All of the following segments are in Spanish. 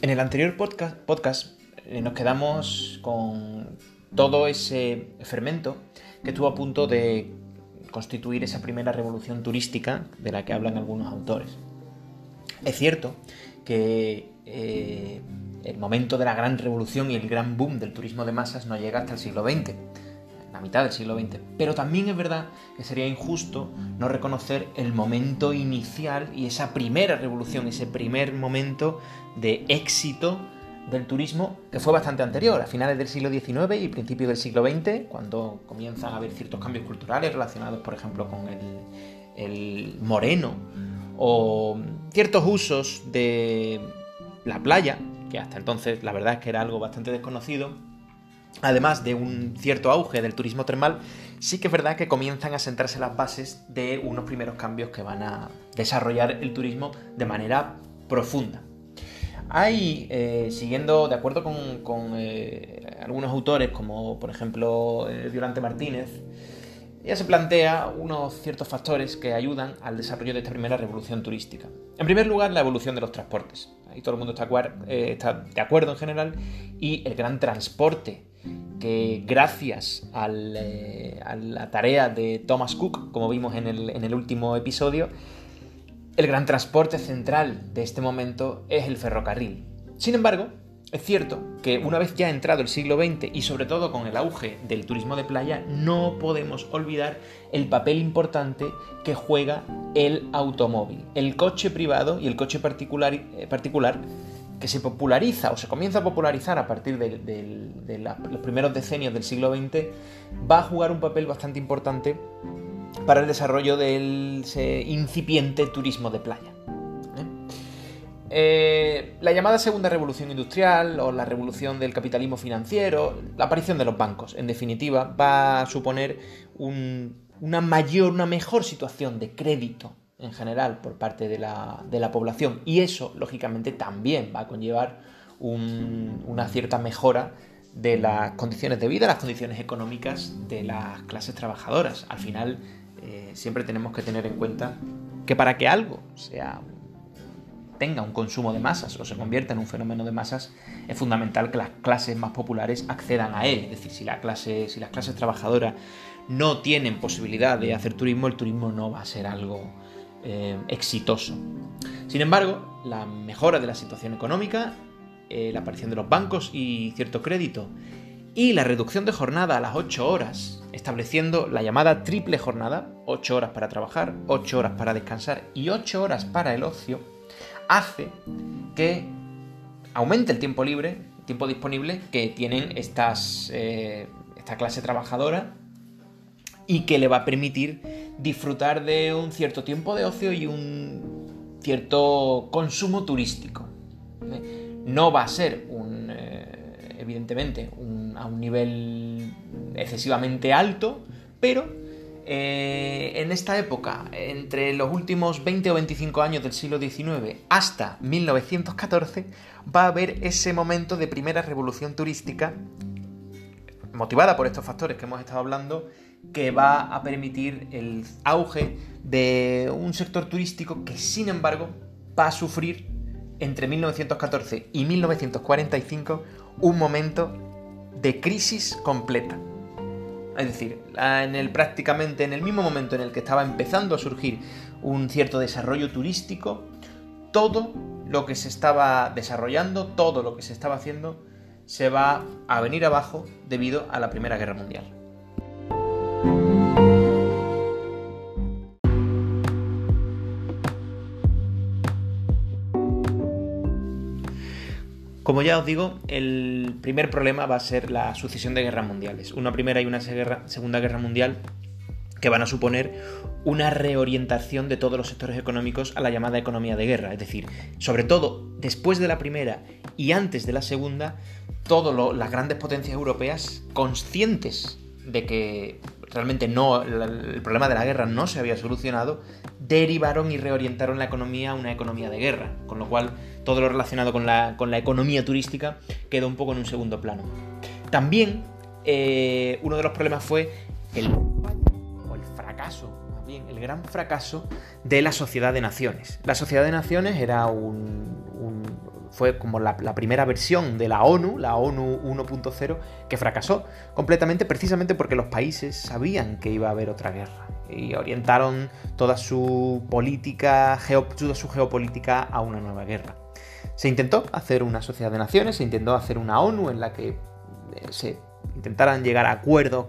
En el anterior podcast, eh, nos quedamos con todo ese fermento que estuvo a punto de constituir esa primera revolución turística de la que hablan algunos autores. Es cierto que eh, el momento de la gran revolución y el gran boom del turismo de masas no llega hasta el siglo XX, la mitad del siglo XX, pero también es verdad que sería injusto no reconocer el momento inicial y esa primera revolución, ese primer momento de éxito del turismo que fue bastante anterior, a finales del siglo XIX y principios del siglo XX, cuando comienzan a haber ciertos cambios culturales relacionados, por ejemplo, con el, moreno o ciertos usos de la playa, que hasta entonces la verdad es que era algo bastante desconocido, además de un cierto auge del turismo termal, sí que es verdad que comienzan a sentarse las bases de unos primeros cambios que van a desarrollar el turismo de manera profunda. Hay, eh, siguiendo de acuerdo con, eh, algunos autores, como por ejemplo eh, Violante Martínez, ya se plantea unos ciertos factores que ayudan al desarrollo de esta primera revolución turística. En primer lugar, la evolución de los transportes. Ahí todo el mundo está, está de acuerdo en general. Y el gran transporte, que gracias a la tarea de Thomas Cook, como vimos en el, último episodio, el gran transporte central de este momento es el ferrocarril. Sin embargo, es cierto que una vez ya entrado el siglo XX y sobre todo con el auge del turismo de playa, no podemos olvidar el papel importante que juega el automóvil, el coche privado y el coche particular, eh, particular que se populariza o se comienza a popularizar a partir de, los primeros decenios del siglo XX, va a jugar un papel bastante importante para el desarrollo del incipiente turismo de playa. ¿eh? Eh, la llamada segunda revolución industrial o la revolución del capitalismo financiero, la aparición de los bancos, en definitiva, va a suponer una mayor, una mejor situación de crédito en general por parte de la, población y eso, lógicamente, también va a conllevar una cierta mejora de las condiciones de vida, las condiciones económicas de las clases trabajadoras. Al final, eh, siempre tenemos que tener en cuenta que para que algo sea tenga un consumo de masas o se convierta en un fenómeno de masas, es fundamental que las clases más populares accedan a él. Es decir, si, la clase, si las clases trabajadoras no tienen posibilidad de hacer turismo, el turismo no va a ser algo eh, exitoso. Sin embargo, la mejora de la situación económica, eh, la aparición de los bancos y cierto crédito, y la reducción de jornada a las 8 horas, estableciendo la llamada triple jornada, 8 horas para trabajar, 8 horas para descansar y 8 horas para el ocio, hace que aumente el tiempo libre, el tiempo disponible que tienen eh, esta clase trabajadora y que le va a permitir disfrutar de un cierto tiempo de ocio y un cierto consumo turístico. ¿eh? No va a ser un, eh, evidentemente, a un nivel excesivamente alto, pero eh, en esta época, entre los últimos 20 o 25 años del siglo XIX hasta 1914, va a haber ese momento de primera revolución turística, motivada por estos factores que hemos estado hablando, que va a permitir el auge de un sector turístico que, sin embargo, va a sufrir entre 1914 y 1945 un momento de crisis completa. Es decir, en el, prácticamente en el mismo momento en el que estaba empezando a surgir un cierto desarrollo turístico, todo lo que se estaba desarrollando, todo lo que se estaba haciendo, se va a venir abajo debido a la Primera Guerra Mundial. Como ya os digo, el primer problema va a ser la sucesión de guerras mundiales. Una primera y una segunda guerra mundial que van a suponer una reorientación de todos los sectores económicos a la llamada economía de guerra. Es decir, sobre todo después de la primera y antes de la segunda, todas las grandes potencias europeas conscientes de que realmente no, el problema de la guerra no se había solucionado, derivaron y reorientaron la economía a una economía de guerra, con lo cual todo lo relacionado con la, economía turística quedó un poco en un segundo plano. También eh, uno de los problemas fue el, el fracaso, más bien, el gran fracaso de la Sociedad de Naciones. La Sociedad de Naciones era un, fue como la, primera versión de la ONU, la ONU 1.0, que fracasó completamente precisamente porque los países sabían que iba a haber otra guerra y orientaron toda su política, toda su geopolítica a una nueva guerra. Se intentó hacer una sociedad de naciones, se intentó hacer una ONU en la que eh, se intentaran llegar a acuerdos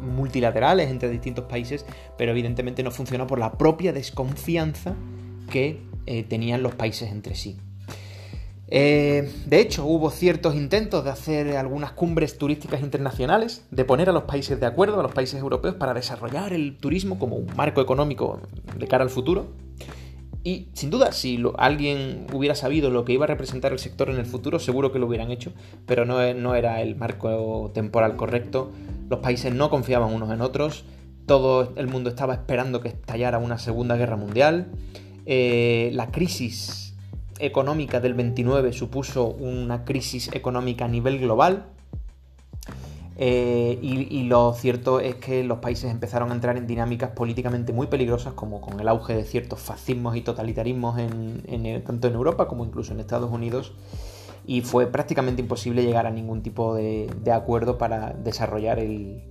multilaterales entre distintos países, pero evidentemente no funcionó por la propia desconfianza que eh, tenían los países entre sí. Eh, de hecho, hubo ciertos intentos de hacer algunas cumbres turísticas internacionales, de poner a los países de acuerdo, a los países europeos, para desarrollar el turismo como un marco económico de cara al futuro. Y sin duda, si alguien hubiera sabido lo que iba a representar el sector en el futuro, seguro que lo hubieran hecho, pero no, era el marco temporal correcto. Los países no confiaban unos en otros, todo el mundo estaba esperando que estallara una segunda guerra mundial. Eh, la crisis económica del 29 supuso una crisis económica a nivel global. Eh, y, lo cierto es que los países empezaron a entrar en dinámicas políticamente muy peligrosas, como con el auge de ciertos fascismos y totalitarismos en, tanto en Europa como incluso en Estados Unidos, y fue prácticamente imposible llegar a ningún tipo de, acuerdo para desarrollar el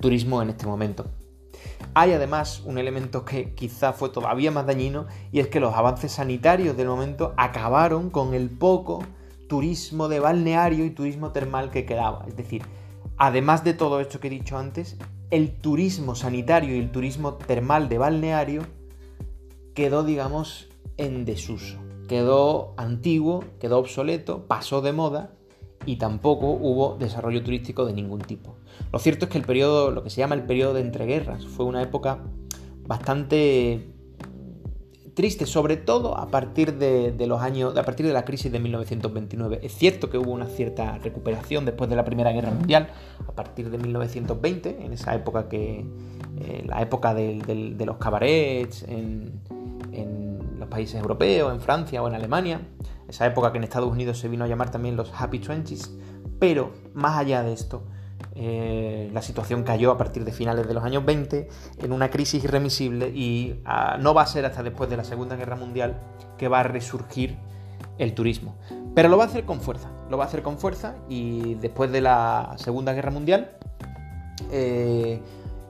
turismo en este momento. Hay además un elemento que quizá fue todavía más dañino y es que los avances sanitarios del momento acabaron con el poco turismo de balneario y turismo termal que quedaba. Es decir, además de todo esto que he dicho antes, el turismo sanitario y el turismo termal de balneario quedó, digamos, en desuso. Quedó antiguo, quedó obsoleto, pasó de moda y tampoco hubo desarrollo turístico de ningún tipo. Lo cierto es que el periodo, lo que se llama el periodo de entreguerras, fue una época bastante triste, sobre todo a partir de, los años, a partir de la crisis de 1929. Es cierto que hubo una cierta recuperación después de la Primera Guerra Mundial, a partir de 1920, en esa época que, eh, la época de, los cabarets en, en los países europeos, en Francia o en Alemania, esa época que en Estados Unidos se vino a llamar también los Happy Twenties, pero más allá de esto, eh, la situación cayó a partir de finales de los años 20 en una crisis irremisible y ah, no va a ser hasta después de la Segunda Guerra Mundial que va a resurgir el turismo. Pero lo va a hacer con fuerza, lo va a hacer con fuerza y después de la Segunda Guerra Mundial eh,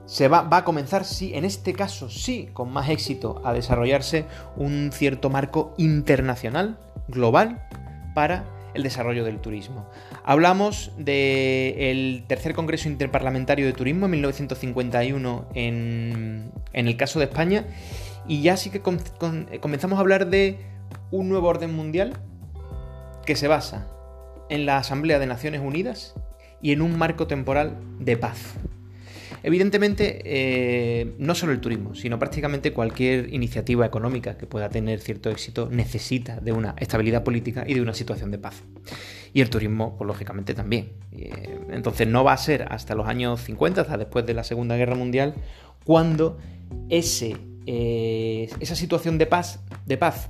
se va, va, a comenzar, sí, en este caso sí, con más éxito, a desarrollarse un cierto marco internacional, global, para el desarrollo del turismo. Hablamos del tercer Congreso Interparlamentario de Turismo en 1951 en, el caso de España y ya sí que comenzamos a hablar de un nuevo orden mundial que se basa en la Asamblea de Naciones Unidas y en un marco temporal de paz. Evidentemente, eh, no solo el turismo, sino prácticamente cualquier iniciativa económica que pueda tener cierto éxito necesita de una estabilidad política y de una situación de paz. Y el turismo, pues lógicamente también. Eh, entonces no va a ser hasta los años 50, hasta después de la Segunda Guerra Mundial, cuando ese, eh, esa situación de paz, de paz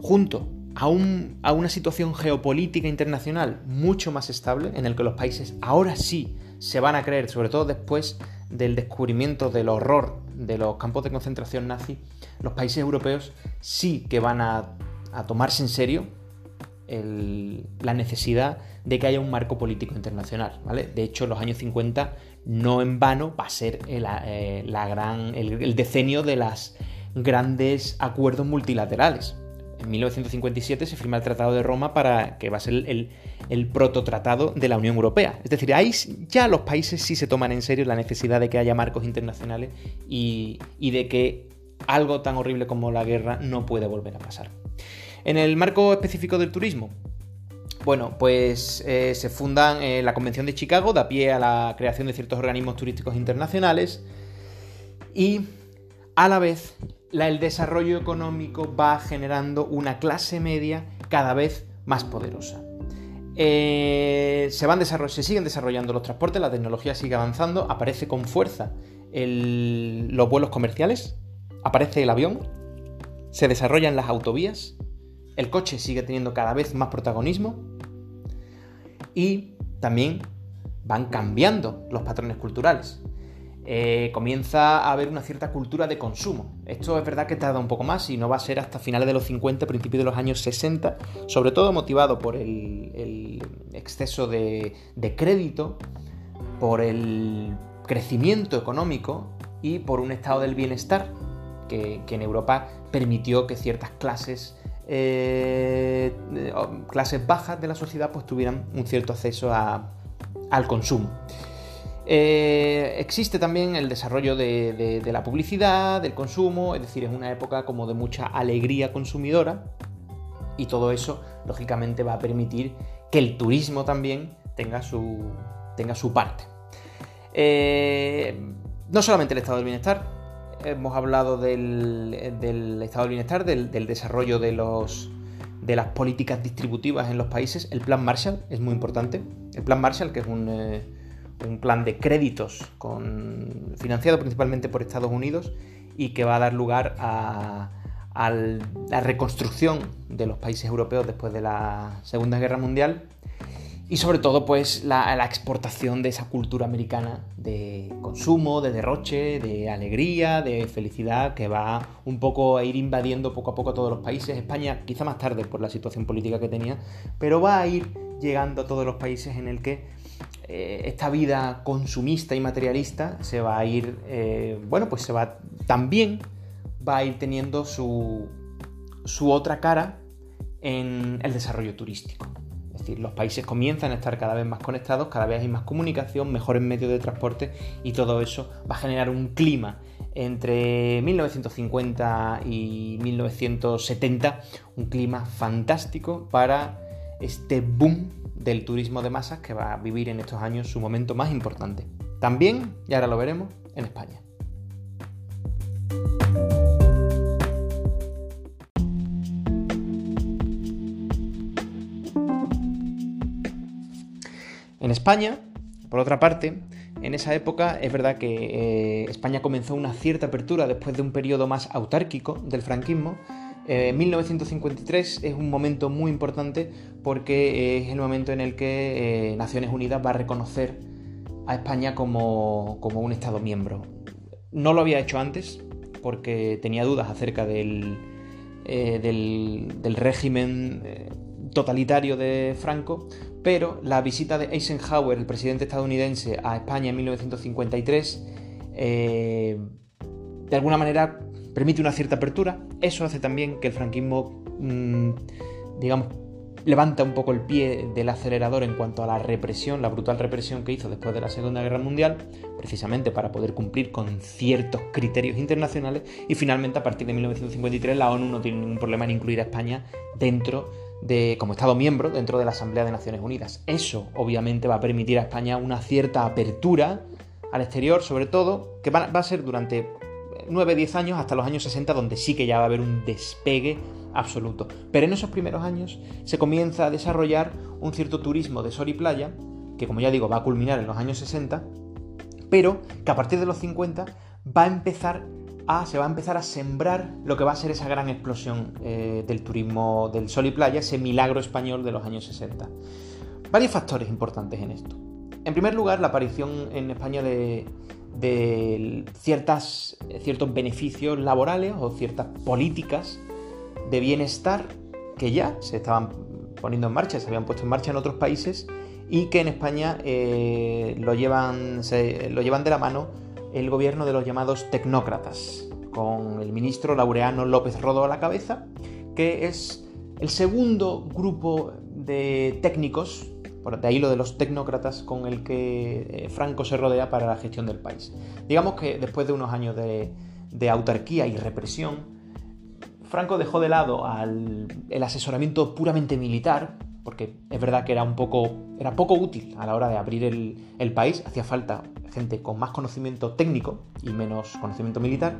junto a, a, una situación geopolítica internacional mucho más estable, en el que los países ahora sí se van a creer, sobre todo después del descubrimiento del horror de los campos de concentración nazi, los países europeos sí que van a, tomarse en serio la necesidad de que haya un marco político internacional. ¿vale? De hecho, los años 50 no en vano va a ser el, eh, el decenio de los grandes acuerdos multilaterales en 1957 se firma el Tratado de Roma para que va a ser el, el, prototratado de la Unión Europea. Es decir, ahí ya los países sí se toman en serio la necesidad de que haya marcos internacionales y, de que algo tan horrible como la guerra no puede volver a pasar. En el marco específico del turismo, bueno, pues eh, se fundan eh, la Convención de Chicago, da pie a la creación de ciertos organismos turísticos internacionales y a la vez el desarrollo económico va generando una clase media cada vez más poderosa. Eh, se, van se siguen desarrollando los transportes, la tecnología sigue avanzando, aparece con fuerza los vuelos comerciales, aparece el avión, se desarrollan las autovías, el coche sigue teniendo cada vez más protagonismo y también van cambiando los patrones culturales. Eh, comienza a haber una cierta cultura de consumo. Esto es verdad que tarda un poco más y no va a ser hasta finales de los 50, principios de los años 60, sobre todo motivado por el, exceso de, crédito, por el crecimiento económico y por un estado del bienestar que, en Europa permitió que ciertas clases eh, clases bajas de la sociedad pues tuvieran un cierto acceso al consumo. Eh, existe también el desarrollo de, la publicidad, del consumo, es decir, es una época como de mucha alegría consumidora y todo eso, lógicamente, va a permitir que el turismo también tenga su, tenga su parte. Eh, no solamente el estado del bienestar, hemos hablado del, estado del bienestar, del, desarrollo de, los, de las políticas distributivas en los países. El plan Marshall es muy importante. El plan Marshall, que es un... Eh, un plan de créditos financiado principalmente por Estados Unidos y que va a dar lugar a, la reconstrucción de los países europeos después de la Segunda Guerra Mundial y sobre todo pues la, exportación de esa cultura americana de consumo, de derroche, de alegría, de felicidad que va un poco a ir invadiendo poco a poco a todos los países. España quizá más tarde por la situación política que tenía, pero va a ir llegando a todos los países en el que eh, esta vida consumista y materialista se va a ir, eh, bueno, pues se va también va a ir teniendo su, su otra cara en el desarrollo turístico. Es decir, los países comienzan a estar cada vez más conectados, cada vez hay más comunicación, mejores medios de transporte y todo eso va a generar un clima entre 1950 y 1970, un clima fantástico para este boom del turismo de masas que va a vivir en estos años su momento más importante. También, y ahora lo veremos, en España. En España, por otra parte, en esa época es verdad que eh, España comenzó una cierta apertura después de un periodo más autárquico del franquismo, 1953 eh, es un momento muy importante porque es el momento en el que eh, Naciones Unidas va a reconocer a España como, un Estado miembro. No lo había hecho antes porque tenía dudas acerca del, eh, del, régimen totalitario de Franco, pero la visita de Eisenhower, el presidente estadounidense, a España en 1953, de alguna manera permite una cierta apertura. Eso hace también que el franquismo, mm, digamos, levanta un poco el pie del acelerador en cuanto a la represión, la brutal represión que hizo después de la Segunda Guerra Mundial, precisamente para poder cumplir con ciertos criterios internacionales. Y finalmente, a partir de 1953, la ONU no tiene ningún problema en incluir a España dentro de, como Estado miembro dentro de la Asamblea de Naciones Unidas. Eso, obviamente, va a permitir a España una cierta apertura al exterior, sobre todo, que va, va a ser durante 9-10 años hasta los años 60, donde sí que ya va a haber un despegue absoluto. Pero en esos primeros años se comienza a desarrollar un cierto turismo de sol y playa, que como ya digo va a culminar en los años 60, pero que a partir de los 50 va a empezar a, se va a empezar a sembrar lo que va a ser esa gran explosión eh, del turismo del sol y playa, ese milagro español de los años 60. Varios factores importantes en esto. En primer lugar, la aparición en España de, de ciertas, ciertos beneficios laborales o ciertas políticas de bienestar que ya se estaban poniendo en marcha, se habían puesto en marcha en otros países y que en España eh, lo, llevan, lo llevan de la mano el gobierno de los llamados tecnócratas, con el ministro Laureano López Rodo a la cabeza, que es el segundo grupo de técnicos de ahí lo de los tecnócratas con el que eh, Franco se rodea para la gestión del país. Digamos que después de unos años de, autarquía y represión, Franco dejó de lado el asesoramiento puramente militar, porque es verdad que era un poco, era poco útil a la hora de abrir el, el, país, hacía falta gente con más conocimiento técnico y menos conocimiento militar,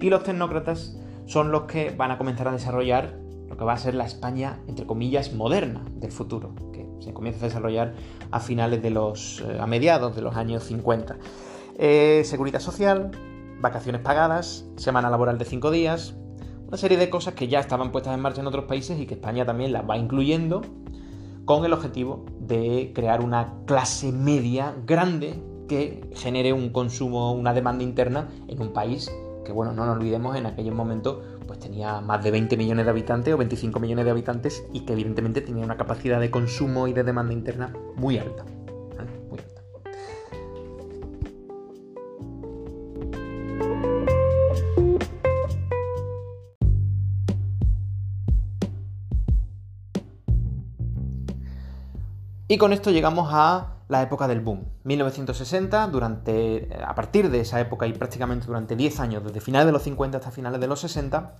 y los tecnócratas son los que van a comenzar a desarrollar lo que va a ser la España, entre comillas, moderna del futuro, se comienza a desarrollar a finales de los, eh, a mediados de los años 50. Eh, seguridad social, vacaciones pagadas, semana laboral de 5 días, una serie de cosas que ya estaban puestas en marcha en otros países y que España también las va incluyendo con el objetivo de crear una clase media grande que genere un consumo, una demanda interna en un país que, bueno, no nos olvidemos, en aquellos momentos pues tenía más de 20 millones de habitantes o 25 millones de habitantes y que evidentemente tenía una capacidad de consumo y de demanda interna muy alta. Alta. Y con esto llegamos a la época del boom. 1960, durante, a partir de esa época y prácticamente durante 10 años, desde finales de los 50 hasta finales de los 60,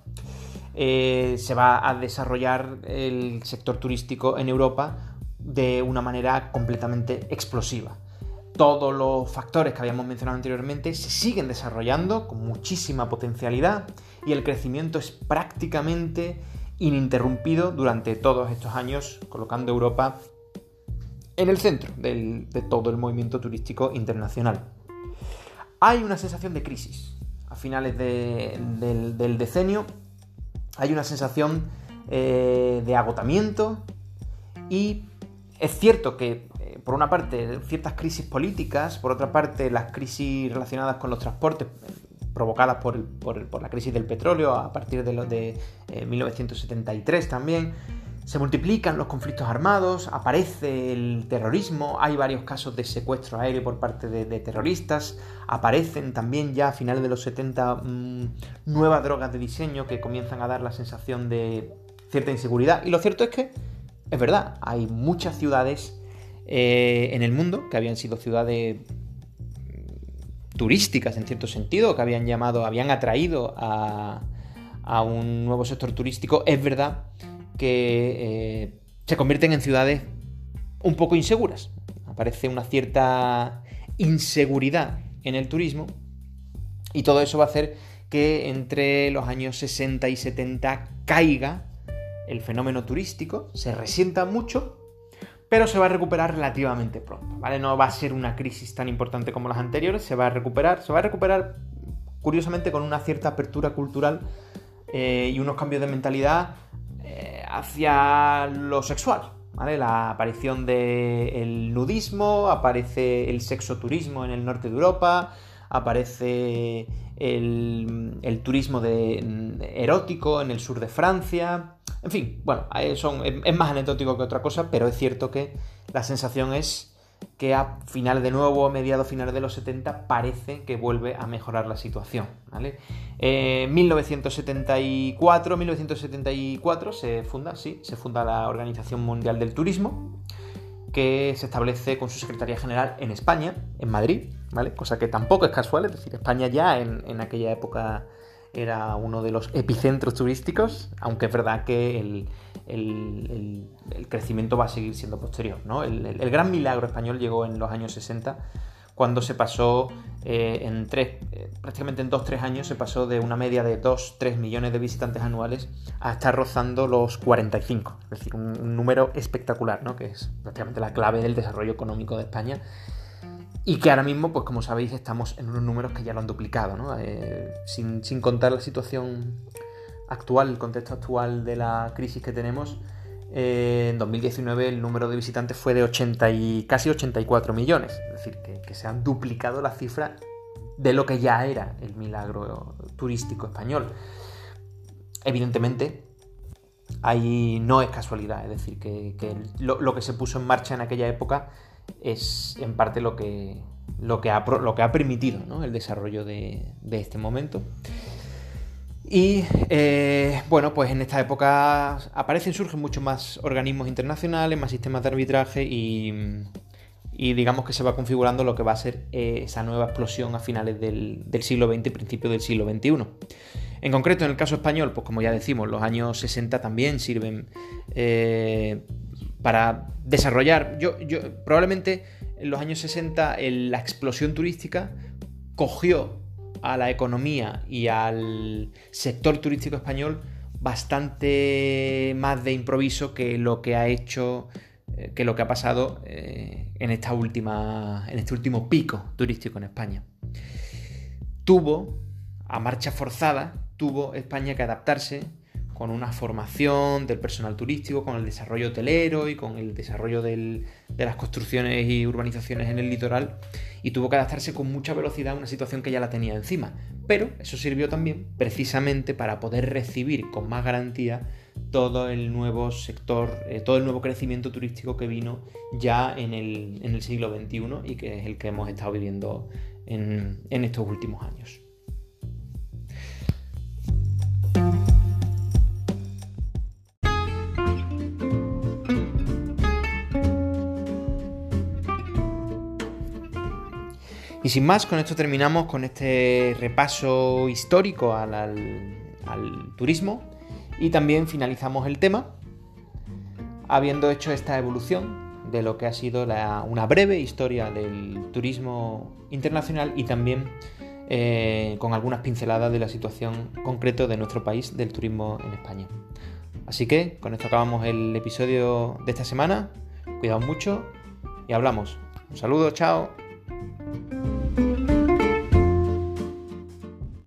eh, se va a desarrollar el sector turístico en Europa de una manera completamente explosiva. Todos los factores que habíamos mencionado anteriormente se siguen desarrollando con muchísima potencialidad y el crecimiento es prácticamente ininterrumpido durante todos estos años, colocando Europa en el centro de todo el movimiento turístico internacional. Hay una sensación de crisis. A finales del, decenio hay una sensación eh, de agotamiento y es cierto que, eh, por una parte, ciertas crisis políticas, por otra parte, las crisis relacionadas con los transportes provocadas por, la crisis del petróleo a partir de, los de 1973 eh, también, se multiplican los conflictos armados, aparece el terrorismo, hay varios casos de secuestro aéreo por parte de, terroristas, aparecen también ya a finales de los 70 mm, nuevas drogas de diseño que comienzan a dar la sensación de cierta inseguridad. Y lo cierto es que, es verdad, hay muchas ciudades eh, en el mundo que habían sido ciudades mm, turísticas en cierto sentido, que habían llamado, habían atraído a, a un nuevo sector turístico. Es verdad que eh, se convierten en ciudades un poco inseguras. Aparece una cierta inseguridad en el turismo y todo eso va a hacer que entre los años 60 y 70 caiga el fenómeno turístico, se resienta mucho, pero se va a recuperar relativamente pronto, ¿vale? No va a ser una crisis tan importante como las anteriores, se va a recuperar, se va a recuperar curiosamente con una cierta apertura cultural eh, y unos cambios de mentalidad hacia lo sexual. La aparición del nudismo, aparece el sexoturismo en el norte de Europa, aparece el, turismo de, erótico en el sur de Francia. En fin, bueno, son, es más anecdótico que otra cosa, pero es cierto que la sensación es que a finales de nuevo, a mediados finales de los 70, parece que vuelve a mejorar la situación. ¿vale? 1974, 1974 se funda, sí, se funda la Organización Mundial del Turismo, que se establece con su Secretaría General en España, en Madrid, ¿vale? Cosa que tampoco es casual, es decir, España ya en aquella época era uno de los epicentros turísticos, aunque es verdad que el, crecimiento va a seguir siendo posterior. ¿no? El, gran milagro español llegó en los años 60, cuando se pasó eh, en tres, eh, prácticamente en 2-3 años, se pasó de una media de 2-3 millones de visitantes anuales a estar rozando los 45. Es decir, un, un número espectacular, ¿no? que es prácticamente la clave del desarrollo económico de España y que ahora mismo, pues como sabéis, estamos en unos números que ya lo han duplicado, ¿no? Eh, sin, contar la situación actual, el contexto actual de la crisis que tenemos, eh, en 2019 el número de visitantes fue de 80 y casi 84 millones. Es decir, que, que se han duplicado la cifra de lo que ya era el milagro turístico español. Evidentemente, ahí no es casualidad, es decir, que, lo, que se puso en marcha en aquella época es en parte lo que, lo que, ha, lo que ha permitido el desarrollo de, este momento. Y eh, bueno, pues en esta época aparecen, surgen muchos más organismos internacionales, más sistemas de arbitraje y, digamos que se va configurando lo que va a ser eh, esa nueva explosión a finales del, siglo XX y principios del siglo XXI. En concreto, en el caso español, pues como ya decimos, los años 60 también sirven eh, para desarrollar. Yo, yo, probablemente en los años 60 la explosión turística cogió a la economía y al sector turístico español bastante más de improviso que lo que ha hecho eh, que lo que ha pasado eh, en esta última en este último pico turístico en España. Tuvo a marcha forzada tuvo España que adaptarse con una formación del personal turístico, con el desarrollo hotelero y con el desarrollo de las construcciones y urbanizaciones en el litoral y tuvo que adaptarse con mucha velocidad a una situación que ya la tenía encima. Pero eso sirvió también precisamente para poder recibir con más garantía todo el nuevo sector, eh, todo el nuevo crecimiento turístico que vino ya en el, siglo XXI y que es el que hemos estado viviendo en estos últimos años. Y sin más, con esto terminamos con este repaso histórico al, turismo y también finalizamos el tema habiendo hecho esta evolución de lo que ha sido una breve historia del turismo internacional y también eh, con algunas pinceladas de la situación concreta de nuestro país del turismo en España. Así que con esto acabamos el episodio de esta semana. Cuidaos mucho y hablamos. Un saludo, chao.